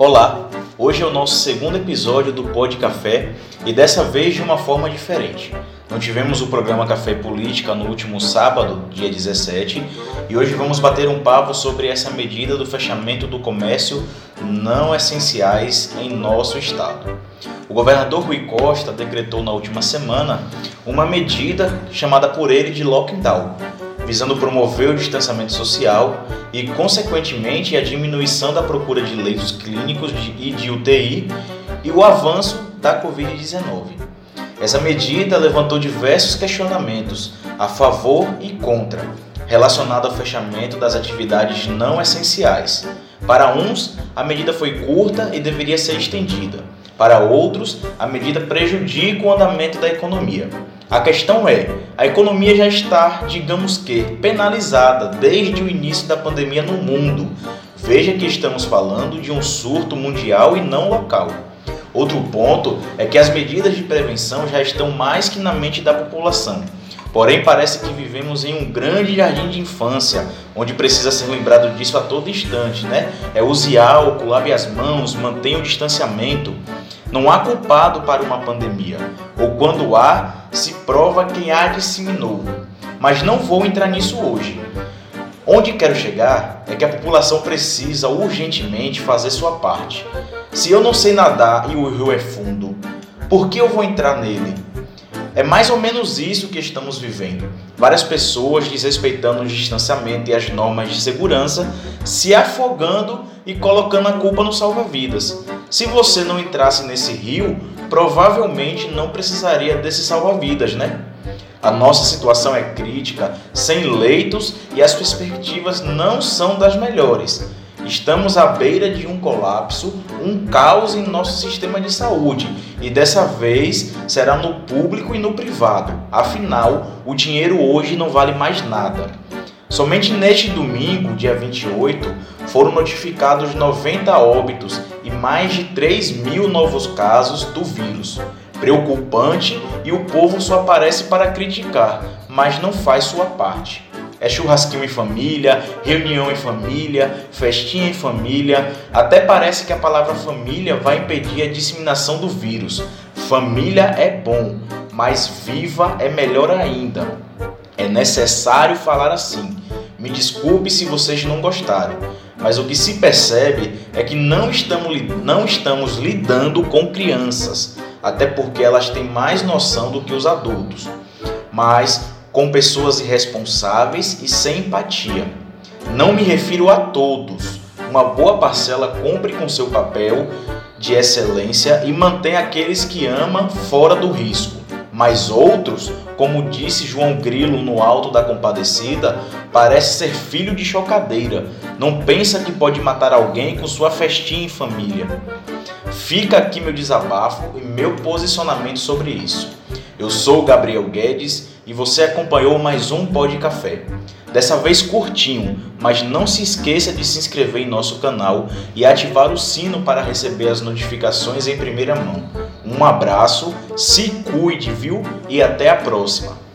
Olá, hoje é o nosso segundo episódio do Pod Café e dessa vez de uma forma diferente. Não tivemos o programa Café Política no último sábado, dia 17, e hoje vamos bater um papo sobre essa medida do fechamento do comércio não essenciais em nosso estado. O governador Rui Costa decretou na última semana uma medida chamada por ele de lockdown, visando promover o distanciamento social e, consequentemente, a diminuição da procura de leitos clínicos e de UTI e o avanço da Covid-19. Essa medida levantou diversos questionamentos a favor e contra, relacionado ao fechamento das atividades não essenciais. Para uns, a medida foi curta e deveria ser estendida. Para outros, a medida prejudica o andamento da economia. A questão é: a economia já está, digamos que, penalizada desde o início da pandemia no mundo. Veja que estamos falando de um surto mundial e não local. Outro ponto é que as medidas de prevenção já estão mais que na mente da população. Porém, parece que vivemos em um grande jardim de infância, onde precisa ser lembrado disso a todo instante, né? É use álcool, lave as mãos, mantenha o distanciamento. Não há culpado para uma pandemia, ou quando há, se prova quem a disseminou. Mas não vou entrar nisso hoje. Onde quero chegar é que a população precisa urgentemente fazer sua parte. Se eu não sei nadar e o rio é fundo, por que eu vou entrar nele? É mais ou menos isso que estamos vivendo. Várias pessoas desrespeitando o distanciamento e as normas de segurança, se afogando e colocando a culpa no salva-vidas. Se você não entrasse nesse rio, provavelmente não precisaria desse salva-vidas, né? A nossa situação é crítica, sem leitos e as perspectivas não são das melhores. Estamos à beira de um colapso, um caos em nosso sistema de saúde e dessa vez será no público e no privado. Afinal, o dinheiro hoje não vale mais nada. Somente neste domingo, dia 28, foram notificados 90 óbitos e mais de 3 mil novos casos do vírus. Preocupante e o povo só aparece para criticar, mas não faz sua parte. É churrasquinho em família, reunião em família, festinha em família. Até parece que a palavra família vai impedir a disseminação do vírus. Família é bom, mas viva é melhor ainda. É necessário falar assim. Me desculpe se vocês não gostaram, mas o que se percebe é que não estamos, não estamos lidando com crianças, até porque elas têm mais noção do que os adultos, mas com pessoas irresponsáveis e sem empatia. Não me refiro a todos. Uma boa parcela cumpre com seu papel de excelência e mantém aqueles que ama fora do risco mas outros, como disse João Grilo no Alto da Compadecida, parece ser filho de chocadeira. Não pensa que pode matar alguém com sua festinha em família. Fica aqui meu desabafo e meu posicionamento sobre isso. Eu sou Gabriel Guedes e você acompanhou mais um Pó de Café. Dessa vez curtinho, mas não se esqueça de se inscrever em nosso canal e ativar o sino para receber as notificações em primeira mão. Um abraço, se cuide, viu? E até a próxima.